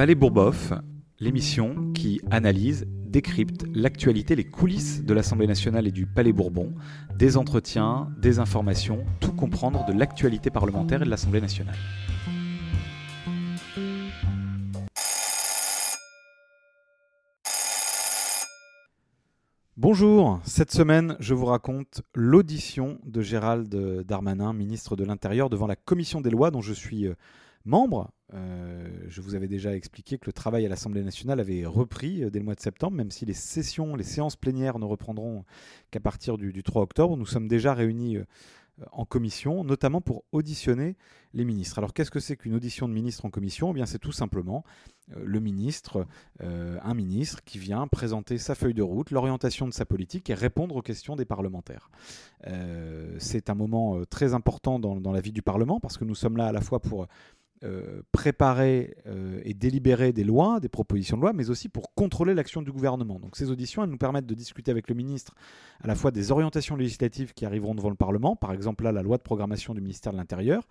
Palais Bourboff, l'émission qui analyse, décrypte l'actualité, les coulisses de l'Assemblée nationale et du Palais Bourbon, des entretiens, des informations, tout comprendre de l'actualité parlementaire et de l'Assemblée nationale. Bonjour, cette semaine je vous raconte l'audition de Gérald Darmanin, ministre de l'Intérieur, devant la commission des lois dont je suis euh, membre. Euh, je vous avais déjà expliqué que le travail à l'Assemblée nationale avait repris euh, dès le mois de septembre, même si les sessions, les séances plénières ne reprendront qu'à partir du, du, 3 octobre. Nous sommes déjà réunis en commission, notamment pour auditionner les ministres. Alors qu'est-ce que c'est qu'une audition de ministre en commission? Eh bien c'est tout simplement euh, le ministre, euh, un ministre qui vient présenter sa feuille de route, l'orientation de sa politique et répondre aux questions des parlementaires. Euh, c'est un moment très important dans, la vie du Parlement parce que nous sommes là à la fois pour euh, préparer euh, et délibérer des lois, des propositions de loi, mais aussi pour contrôler l'action du gouvernement. Donc ces auditions, elles nous permettent de discuter avec le ministre à la fois des orientations législatives qui arriveront devant le Parlement, par exemple là la loi de programmation du ministère de l'Intérieur,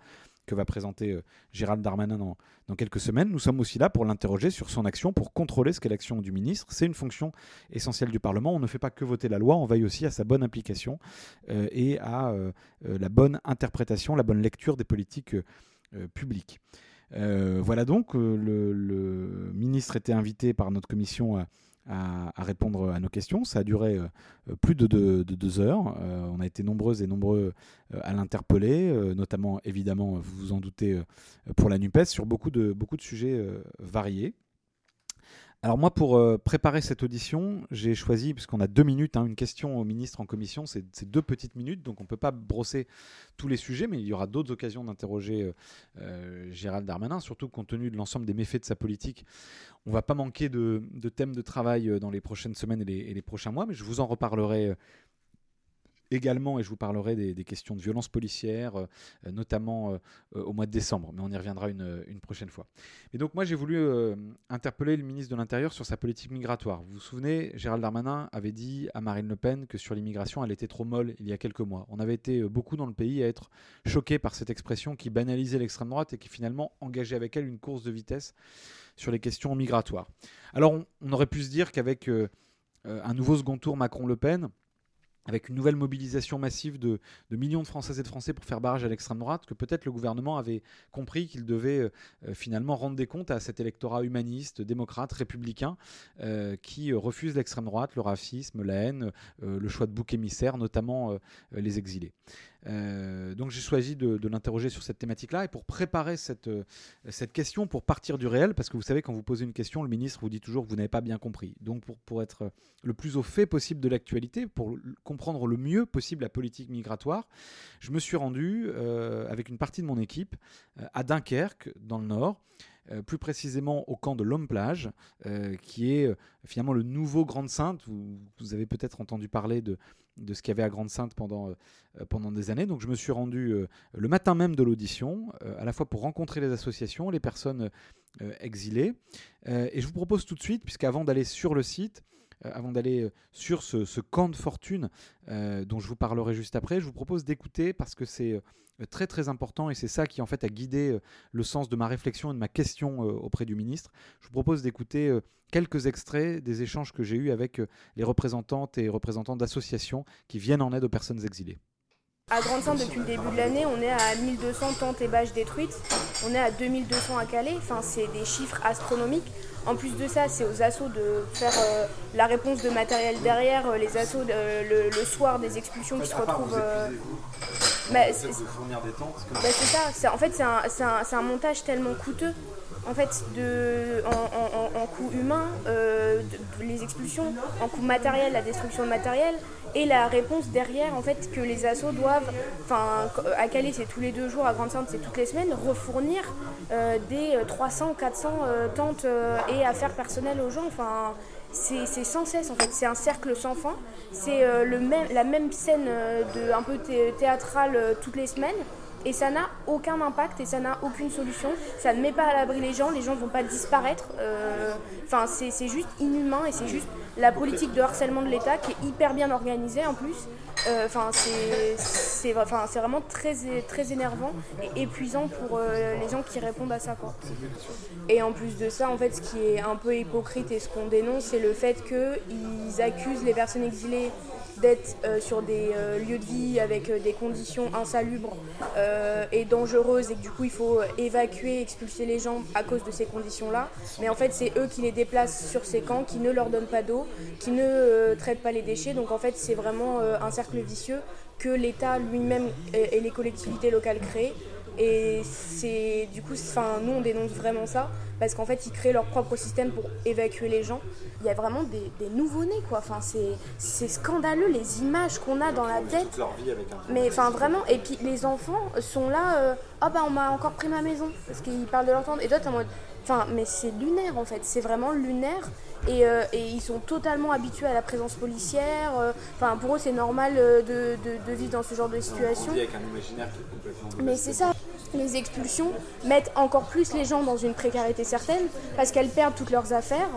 que va présenter euh, Gérald Darmanin dans, dans, quelques semaines. Nous sommes aussi là pour l'interroger sur son action, pour contrôler ce qu'est l'action du ministre. C'est une fonction essentielle du Parlement. On ne fait pas que voter la loi, on veille aussi à sa bonne implication et à la bonne interprétation, la bonne lecture des politiques euh, public. Euh, voilà donc, euh, le, ministre était invité par notre commission à, répondre à nos questions. Ça a duré plus de deux, heures. on a été nombreuses et nombreux à l'interpeller, notamment évidemment, vous vous en doutez, pour la NUPES, sur beaucoup de sujets variés. Alors moi, pour euh, préparer cette audition, j'ai choisi, puisqu'on a deux minutes, hein, une question au ministre en commission, c'est deux petites minutes, donc on ne peut pas brosser tous les sujets, mais il y aura d'autres occasions d'interroger euh, euh, Gérald Darmanin, surtout compte tenu de l'ensemble des méfaits de sa politique. On ne va pas manquer de, thèmes de travail dans les prochaines semaines et les prochains mois, mais je vous en reparlerai également, et je vous parlerai des, questions de violence policière, euh, notamment euh, euh, au mois de décembre, mais on y reviendra une, prochaine fois. Et donc moi j'ai voulu interpeller le ministre de l'Intérieur sur sa politique migratoire. Vous vous souvenez, Gérald Darmanin avait dit à Marine Le Pen que sur l'immigration elle était trop molle il y a quelques mois. On avait été beaucoup dans le pays à être choqués par cette expression qui banalisait l'extrême droite et qui finalement engageait avec elle une course de vitesse sur les questions migratoires. Alors on aurait pu se dire qu'avec un nouveau second tour Macron-Le Pen, avec une nouvelle mobilisation massive de, millions de Françaises et de Français pour faire barrage à l'extrême droite, que peut-être le gouvernement avait compris qu'il devait euh, euh, finalement rendre des comptes à cet électorat humaniste, démocrate, républicain, euh, qui refuse l'extrême droite, le racisme, la haine, le choix de bouc émissaire, notamment les exilés. Euh, donc j'ai choisi de, l'interroger sur cette thématique-là et pour préparer cette, euh, cette question, pour partir du réel, parce que vous savez, quand vous posez une question, le ministre vous dit toujours que vous n'avez pas bien compris. Donc pour, pour être le plus au fait possible de l'actualité, pour comprendre le mieux possible la politique migratoire, je me suis rendu euh, avec une partie de mon équipe à Dunkerque, dans le Nord. Plus précisément au camp de l'Homme-Plage, qui est finalement le nouveau Grande-Sainte. Vous, vous, avez peut-être entendu parler de, de ce qu'il y avait à Grande-Sainte pendant, euh, pendant des années. Donc je me suis rendu euh, le matin même de l'audition, euh, à la fois pour rencontrer les associations, les personnes exilées. et je vous propose tout de suite, puisqu'avant d'aller sur le site, avant d'aller sur ce, camp de fortune dont je vous parlerai juste après, je vous propose d'écouter parce que c'est très très important et c'est ça qui en fait a guidé le sens de ma réflexion et de ma question auprès du ministre. Je vous propose d'écouter quelques extraits des échanges que j'ai eus avec les représentantes et représentants d'associations qui viennent en aide aux personnes exilées. À Grande-Sainte, depuis le début de l'année, on est à 1200 tentes et bâches détruites. On est à 2200 à Calais. Enfin, c'est des chiffres astronomiques. En plus de ça, c'est aux assauts de faire euh, la réponse de matériel derrière, euh, les assauts le, soir des expulsions qui se retrouvent. Euh, bah, c'est bah, ça. En fait, c'est un, un, montage tellement coûteux en fait, en, coût humain, euh, les expulsions, en coût matériel, la destruction de matériel, et la réponse derrière, en fait, que les assos doivent, enfin, à Calais c'est tous les deux jours, à Grande-Sainte c'est toutes les semaines, refournir euh, des 300, 400 euh, tentes et affaires personnelles aux gens. C'est sans cesse en fait, c'est un cercle sans fin. C'est la même scène de, un peu théâtrale toutes les semaines et ça n'a aucun impact et ça n'a aucune solution. Ça ne met pas à l'abri les gens, les gens ne vont pas disparaître. Euh, enfin, c'est juste inhumain et c'est juste la politique de harcèlement de l'État qui est hyper bien organisée en plus. euh, enfin c'est vraiment très, très énervant et épuisant pour euh, les gens qui répondent à ça. Quoi. Et en plus de ça, en fait, ce qui est un peu hypocrite et ce qu'on dénonce, c'est le fait qu'ils accusent les personnes exilées d'être euh, sur des euh, lieux de vie avec euh, des conditions insalubres et dangereuses et que du coup il faut évacuer, expulser les gens à cause de ces conditions-là. Mais en fait c'est eux qui les déplacent sur ces camps, qui ne leur donnent pas d'eau, qui ne traitent pas les déchets. Donc en fait c'est vraiment un cercle vicieux que l'État lui-même et les collectivités locales créent. Et c'est du coup, nous on dénonce vraiment ça parce qu'en fait ils créent leur propre système pour évacuer les gens. Il y a vraiment des, nouveaux-nés quoi. Enfin, c'est scandaleux les images qu'on a dans la tête. Mais enfin vraiment, et puis les enfants sont là, euh, ah bah on m'a encore pris ma maison parce qu'ils parlent de leur tante. Et toi t'es en mode, enfin mais c'est lunaire en fait, c'est vraiment lunaire. Et, euh, et, ils sont totalement habitués à la présence policière. Euh, enfin, pour eux, c'est normal de, de, de, vivre dans ce genre de situation. avec un imaginaire qui est complètement. Mais c'est ça les expulsions mettent encore plus les gens dans une précarité certaine parce qu'elles perdent toutes leurs affaires,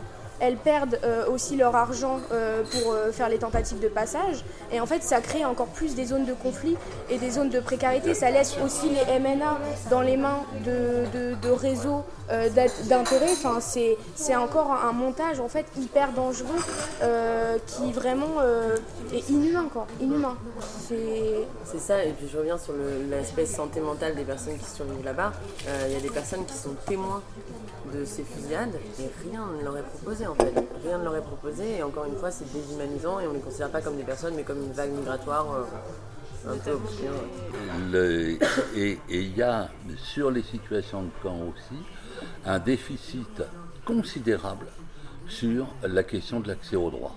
elles perdent euh, aussi leur argent euh, pour euh, faire les tentatives de passage. Et en fait, ça crée encore plus des zones de conflit et des zones de précarité. Ça laisse aussi les MNA dans les mains de, de, réseaux d'intérêt. Enfin, c'est encore un montage en fait hyper dangereux qui vraiment est inhumain. Quoi. inhumain. C'est ça. Et puis je reviens sur l'aspect santé mentale des personnes qui survivent là-bas. Il y a des personnes qui sont témoins de ces fusillades et rien ne leur est proposé Rien ne leur est proposé et encore une fois c'est déshumanisant et on ne les considère pas comme des personnes mais comme une vague migratoire euh, et il y a sur les situations de camp aussi un déficit considérable sur la question de l'accès au droit.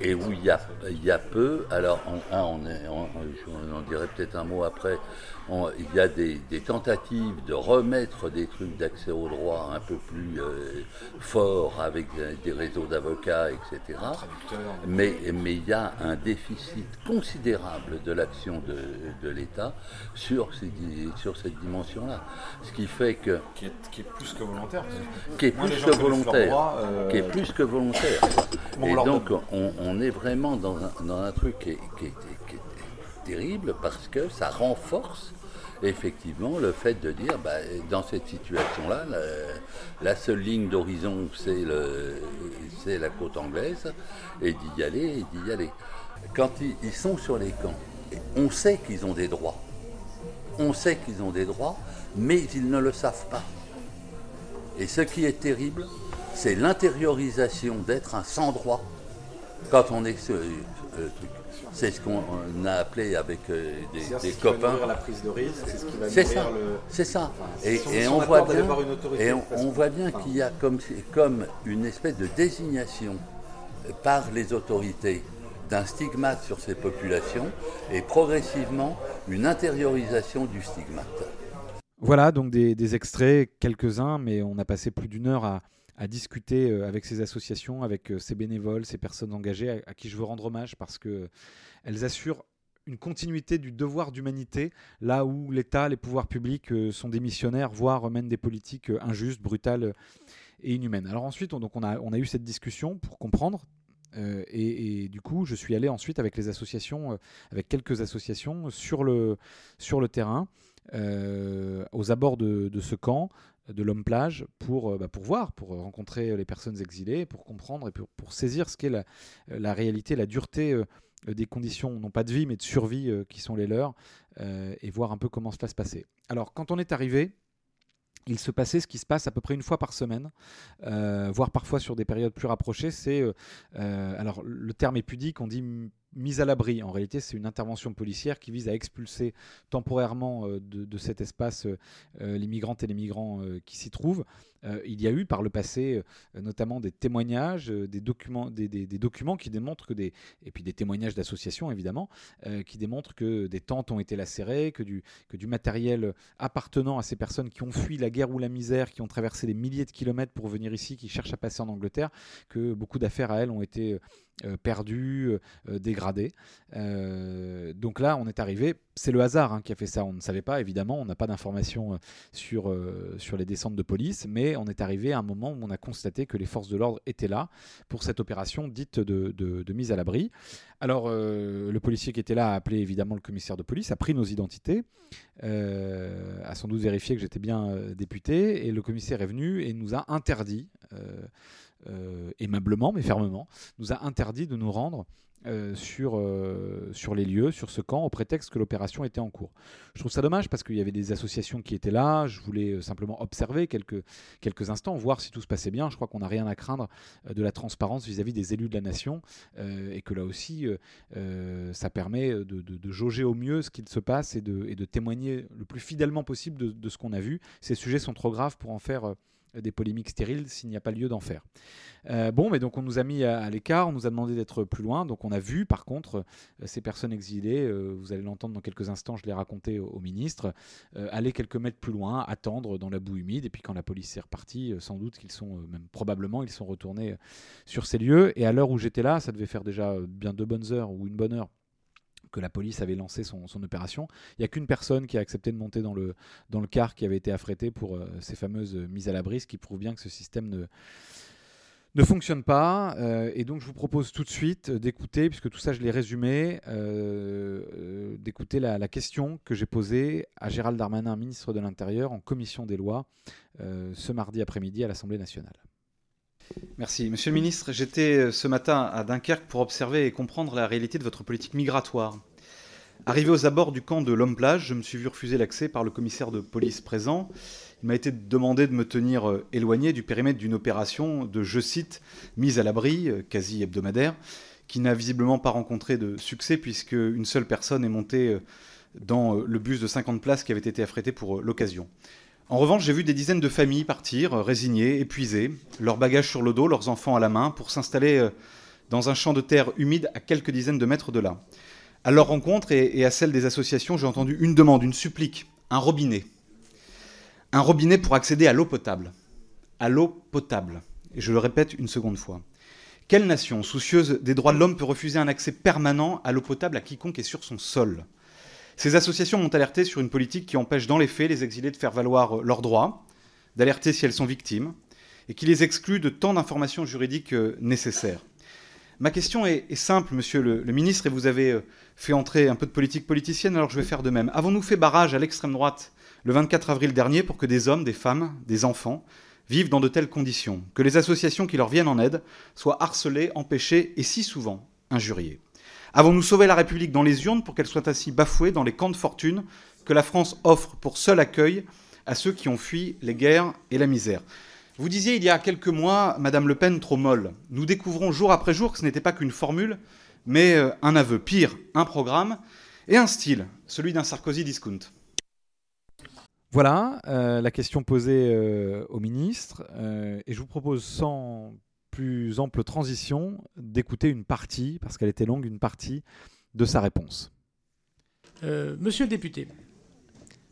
Et, où il y, a, il y a peu, alors on, on, on, dirait peut-être un mot après, il y a des, tentatives de remettre des trucs d'accès au droit un peu plus euh, forts avec des réseaux d'avocats, etc. Mais, mais il y a un déficit considérable de l'action de, l'État sur, sur cette dimension-là. Ce qui fait que... Qui est, plus que volontaire. Qui est plus que volontaire. Euh, qui est plus que volontaire. Et donc on, est vraiment dans un, truc qui qui est terrible parce que ça renforce effectivement le fait de dire, bah, dans cette situation-là, la, seule ligne d'horizon, c'est la côte anglaise, et d'y aller, et d'y aller. Quand ils, sont sur les camps, on sait qu'ils ont des droits. On sait qu'ils ont des droits, mais ils ne le savent pas. Et ce qui est terrible, c'est l'intériorisation d'être un sans-droit quand on est ce, euh, truc. C'est ce qu'on a appelé avec euh, des, copains. la prise de risque, c'est ça. C'est ça. et, on voit bien, et on, voit bien qu'il y a comme, comme une espèce de désignation par les autorités d'un stigmate sur ces populations et progressivement une intériorisation du stigmate. Voilà donc des, extraits, quelques-uns, mais on a passé plus d'une heure à, discuter euh, avec ces associations, avec euh, ces bénévoles, ces personnes engagées à, qui je veux rendre hommage parce que elles assurent une continuité du devoir d'humanité, là où l'État, les pouvoirs publics euh, sont des missionnaires, voire mènent des politiques euh, injustes, brutales euh, et inhumaines. Alors ensuite, on, donc on, a, eu cette discussion pour comprendre. et, du coup, je suis allé ensuite avec les associations, avec quelques associations sur le terrain, aux abords de, ce camp, de l'homme plage pour, bah, pour voir, pour rencontrer les personnes exilées, pour comprendre et pour, pour saisir ce qu'est la, la, réalité, la dureté euh, des conditions, non pas de vie, mais de survie euh, qui sont les leurs, euh, et voir un peu comment cela se passait. Alors, quand on est arrivé, il se passait ce qui se passe à peu près une fois par semaine, voire parfois sur des périodes plus rapprochées. C'est, alors le terme est pudique, on dit mise à l'abri. En réalité, c'est une intervention policière qui vise à expulser temporairement de, de, cet espace les migrantes et les migrants qui s'y trouvent. Euh, il y a eu par le passé euh, notamment des témoignages, euh, des, documents, des, documents qui démontrent que des. et puis des témoignages d'associations évidemment, qui démontrent que des tentes ont été lacérées, que du, que du matériel appartenant à ces personnes qui ont fui la guerre ou la misère, qui ont traversé des milliers de kilomètres pour venir ici, qui cherchent à passer en Angleterre, que beaucoup d'affaires à elles ont été dégradés. donc là, on est arrivé, c'est le hasard hein, qui a fait ça, on ne savait pas, évidemment, on n'a pas d'informations sur, sur les descentes de police, mais on est arrivé à un moment où on a constaté que les forces de l'ordre étaient là pour cette opération dite de, de mise à l'abri. Alors, le policier qui était là a appelé évidemment le commissaire de police, a pris nos identités, a sans doute vérifié que j'étais bien député, et le commissaire est venu et nous a interdit euh, aimablement mais fermement, nous a interdit de nous rendre euh, sur, euh, sur les lieux, sur ce camp, au prétexte que l'opération était en cours. Je trouve ça dommage parce qu'il y avait des associations qui étaient là. Je voulais simplement observer quelques, quelques instants, voir si tout se passait bien. Je crois qu'on n'a rien à craindre de la transparence vis-à-vis des élus de la nation et que là aussi, ça permet de, de, jauger au mieux ce qu'il se passe et de, et de témoigner le plus fidèlement possible de, de ce qu'on a vu. Ces sujets sont trop graves pour en faire des polémiques stériles s'il n'y a pas lieu d'en faire. Euh, bon, mais donc on nous a mis à, l'écart, on nous a demandé d'être plus loin, donc on a vu par contre euh, ces personnes exilées, euh, vous allez l'entendre dans quelques instants, je l'ai raconté au, ministre, aller quelques mètres plus loin, attendre dans la boue humide, et puis quand la police est repartie, sans doute qu'ils sont, même probablement, ils sont retournés sur ces lieux, et à l'heure où j'étais là, ça devait faire déjà bien deux bonnes heures ou une bonne heure que la police avait lancé son, opération. Il n'y a qu'une personne qui a accepté de monter dans le, car qui avait été affrété pour euh, ces fameuses mises à l'abri, ce qui prouve bien que ce système ne, ne fonctionne pas. Euh, et donc je vous propose tout de suite d'écouter, puisque tout ça je l'ai résumé, euh, d'écouter la, la, question que j'ai posée à Gérald Darmanin, ministre de l'Intérieur, en commission des lois, ce mardi après-midi à l'Assemblée nationale. Merci. Monsieur le ministre, j'étais euh, ce matin à Dunkerque pour observer et comprendre la réalité de votre politique migratoire. Arrivé aux abords du camp de l'Homme-Plage, je me suis vu refuser l'accès par le commissaire de police présent. Il m'a été demandé de me tenir euh, éloigné du périmètre d'une opération de, je cite, mise à l'abri, euh, quasi hebdomadaire, qui n'a visiblement pas rencontré de succès puisque une seule personne est montée dans le bus de 50 places qui avait été affrété pour l'occasion. En revanche, j'ai vu des dizaines de familles partir, euh, résignées, épuisées, leurs bagages sur le dos, leurs enfants à la main, pour s'installer euh, dans un champ de terre humide à quelques dizaines de mètres de là. À leur rencontre et à celle des associations, j'ai entendu une demande, une supplique, un robinet. Un robinet pour accéder à l'eau potable. À l'eau potable. Et je le répète une seconde fois. Quelle nation, soucieuse des droits de l'homme, peut refuser un accès permanent à l'eau potable à quiconque est sur son sol? Ces associations m'ont alerté sur une politique qui empêche dans les faits les exilés de faire valoir leurs droits, d'alerter si elles sont victimes, et qui les exclut de tant d'informations juridiques euh, nécessaires. Ma question est, simple, monsieur le, ministre, et vous avez euh, fait entrer un peu de politique politicienne, alors je vais faire de même. Avons-nous fait barrage à l'extrême droite le 24 avril dernier pour que des hommes, des femmes, des enfants vivent dans de telles conditions, que les associations qui leur viennent en aide soient harcelées, empêchées et si souvent injuriées? Avons-nous sauvé la République dans les urnes pour qu'elle soit ainsi bafouée dans les camps de fortune que la France offre pour seul accueil à ceux qui ont fui les guerres et la misère? Vous disiez il y a quelques mois, Madame Le Pen trop molle. Nous découvrons jour après jour que ce n'était pas qu'une formule, mais euh, un aveu. Pire, un programme et un style, celui d'un Sarkozy discount. Voilà euh, la question posée euh, au ministre. et je vous propose sans plus ample transition d'écouter une partie, parce qu'elle était longue, une partie de sa réponse. Euh, monsieur le député,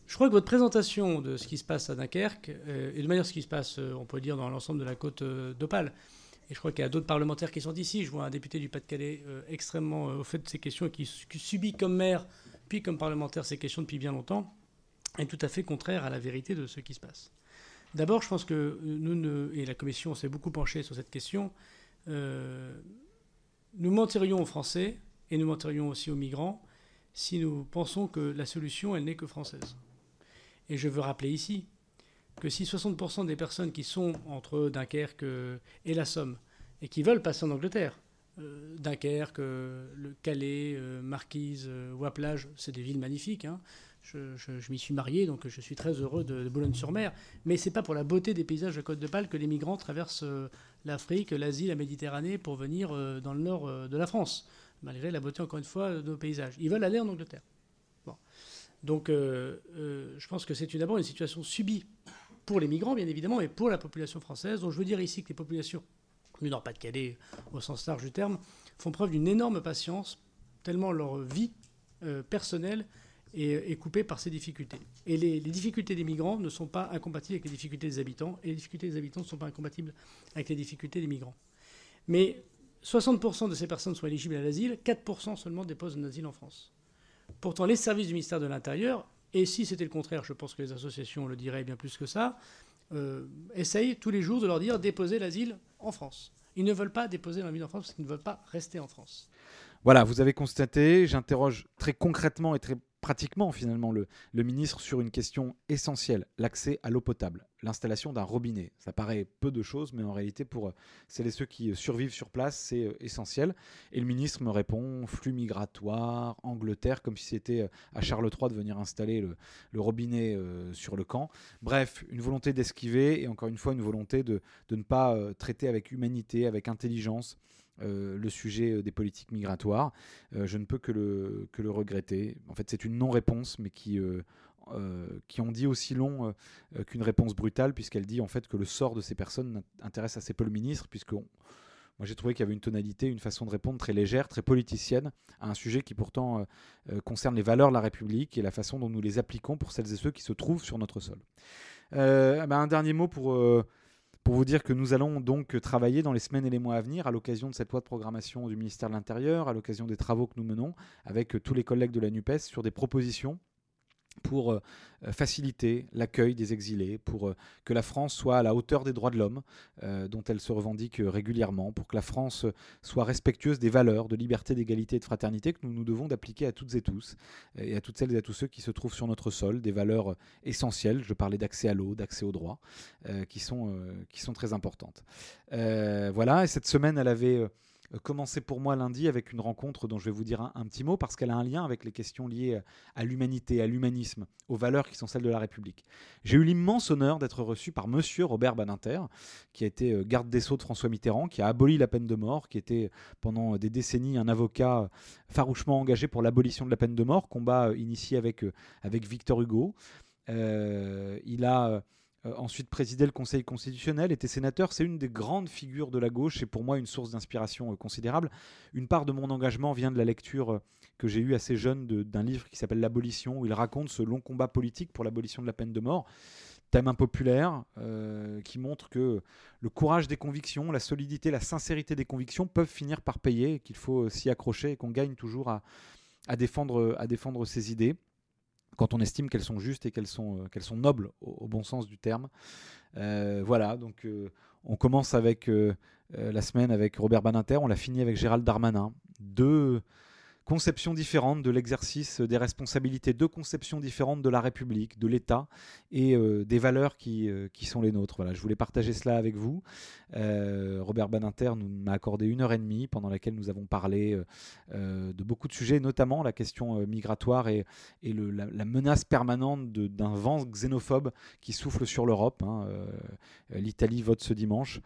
je crois que votre présentation de ce qui se passe à Dunkerque, euh, et de manière ce qui se passe, euh, on peut dire, dans l'ensemble de la côte d'Opale, et je crois qu'il y a d'autres parlementaires qui sont ici, je vois un député du Pas-de-Calais extrêmement au fait de ces questions et qui, qui, subit comme maire, puis comme parlementaire ces questions depuis bien longtemps, est tout à fait contraire à la vérité de ce qui se passe. D'abord, je pense que nous, et la Commission s'est beaucoup penchée sur cette question, euh, nous mentirions aux Français et nous mentirions aussi aux migrants si nous pensons que la solution, elle n'est que française. Et je veux rappeler ici que si 60% des personnes qui sont entre Dunkerque et la Somme et qui veulent passer en Angleterre, euh, Dunkerque, le Calais, euh, Marquise, Waplage, c'est des villes magnifiques, hein, je, m'y suis marié, donc je suis très heureux de, Boulogne-sur-Mer. Mais c'est pas pour la beauté des paysages de Côte de Pâle que les migrants traversent euh, l'Afrique, l'Asie, la Méditerranée pour venir euh, dans le nord euh, de la France, malgré la beauté, encore une fois, de nos paysages. Ils veulent aller en Angleterre. Bon. Donc je pense que c'est d'abord une situation subie pour les migrants, bien évidemment, et pour la population française. Donc je veux dire ici que les populations du Nord-Pas-de-Calais, au sens large du terme, font preuve d'une énorme patience, tellement leur vie personnelle est, coupé par ces difficultés. Et les, difficultés des migrants ne sont pas incompatibles avec les difficultés des habitants, et les difficultés des habitants ne sont pas incompatibles avec les difficultés des migrants. Mais 60% de ces personnes sont éligibles à l'asile, 4% seulement déposent un asile en France. Pourtant, les services du ministère de l'Intérieur, et si c'était le contraire, je pense que les associations le diraient bien plus que ça, euh, essayent tous les jours de leur dire déposer l'asile en France. Ils ne veulent pas déposer l'asile en France parce qu'ils ne veulent pas rester en France. Voilà, vous avez constaté, j'interroge très concrètement et très pratiquement finalement le, ministre sur une question essentielle, l'accès à l'eau potable, l'installation d'un robinet. Ça paraît peu de choses, mais en réalité pour euh, celles et ceux qui euh, survivent sur place, c'est euh, essentiel. Et le ministre me répond flux migratoire, Angleterre, comme si c'était à Charles III de venir installer le, robinet sur le camp. Bref, une volonté d'esquiver et encore une fois une volonté de, de ne pas traiter avec humanité, avec intelligence euh, le sujet euh, des politiques migratoires. Euh, je ne peux que le, regretter. En fait, c'est une non-réponse, mais qui, qui en dit aussi long qu'une réponse brutale, puisqu'elle dit en fait que le sort de ces personnes intéresse assez peu le ministre, puisque moi j'ai trouvé qu'il y avait une tonalité, une façon de répondre très légère, très politicienne, à un sujet qui pourtant concerne les valeurs de la République et la façon dont nous les appliquons pour celles et ceux qui se trouvent sur notre sol. Ben, un dernier mot pour pour vous dire que nous allons donc travailler dans les semaines et les mois à venir à l'occasion de cette loi de programmation du ministère de l'Intérieur, à l'occasion des travaux que nous menons avec tous les collègues de la NUPES sur des propositions pour euh, faciliter l'accueil des exilés, pour euh, que la France soit à la hauteur des droits de l'homme euh, dont elle se revendique régulièrement, pour que la France soit respectueuse des valeurs de liberté, d'égalité et de fraternité que nous nous devons d'appliquer à toutes et tous, et à toutes celles et à tous ceux qui se trouvent sur notre sol, des valeurs essentielles, je parlais d'accès à l'eau, d'accès aux droits, qui, sont, qui sont très importantes. voilà, et cette semaine, elle avait euh, commencer pour moi lundi avec une rencontre dont je vais vous dire un, petit mot parce qu'elle a un lien avec les questions liées à l'humanité, à l'humanisme, aux valeurs qui sont celles de la République. J'ai eu l'immense honneur d'être reçu par monsieur Robert Badinter, qui a été euh, garde des Sceaux de François Mitterrand, qui a aboli la peine de mort, qui était pendant des décennies un avocat farouchement engagé pour l'abolition de la peine de mort, combat euh, initié avec, avec Victor Hugo. il a euh, ensuite présidé le Conseil constitutionnel, était sénateur. C'est une des grandes figures de la gauche et pour moi une source d'inspiration euh, considérable. Une part de mon engagement vient de la lecture euh, que j'ai eue assez jeune d'un livre qui s'appelle L'abolition, où il raconte ce long combat politique pour l'abolition de la peine de mort. Thème impopulaire qui montre que le courage des convictions, la solidité, la sincérité des convictions peuvent finir par payer, qu'il faut s'y accrocher et qu'on gagne toujours à, à, défendre, à défendre ses idées quand on estime qu'elles sont justes et qu'elles sont, euh, nobles au, bon sens du terme. Euh, voilà, donc euh, on commence avec la semaine avec Robert Baninter, on l'a fini avec Gérald Darmanin. Deux conceptions différentes de l'exercice des responsabilités, deux conceptions différentes de la République, de l'État et euh, des valeurs qui, euh, qui, sont les nôtres. Je voulais partager cela avec vous. Euh, Robert Baninter nous m'a accordé une heure et demie pendant laquelle nous avons parlé de beaucoup de sujets, notamment la question migratoire et, la, menace permanente d'un vent xénophobe qui souffle sur l'Europe. Hein, L'Italie vote ce dimanche.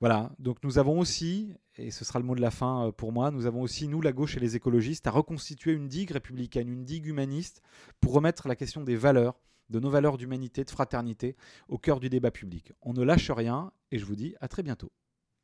Voilà, donc nous avons aussi, et ce sera le mot de la fin euh, pour moi, nous avons aussi, nous, la gauche et les écologistes, à reconstituer une digue républicaine, une digue humaniste, pour remettre la question des valeurs, de nos valeurs d'humanité, de fraternité, au cœur du débat public. On ne lâche rien, et je vous dis à très bientôt.